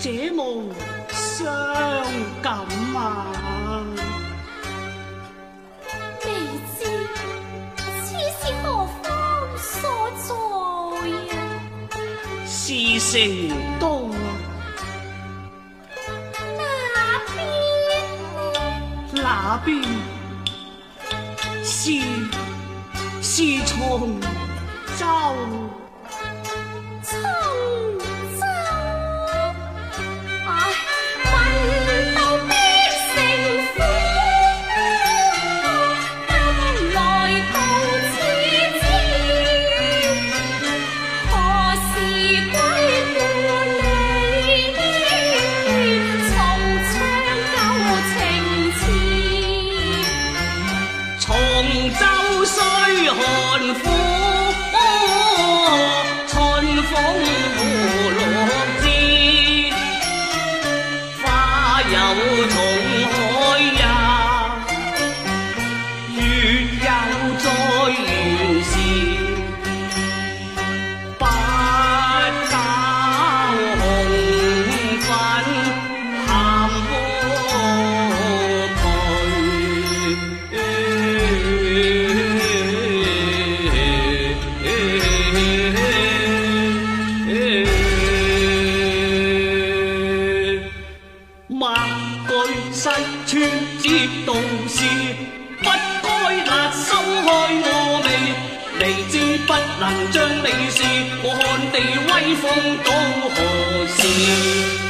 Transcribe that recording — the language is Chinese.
这梦伤感啊！未知此是何方所在呀？是成都，那边那边是是从州。hồn phu 句失穿接道是，不该辣心开我味，明知不能将你事，我看地威风到何时？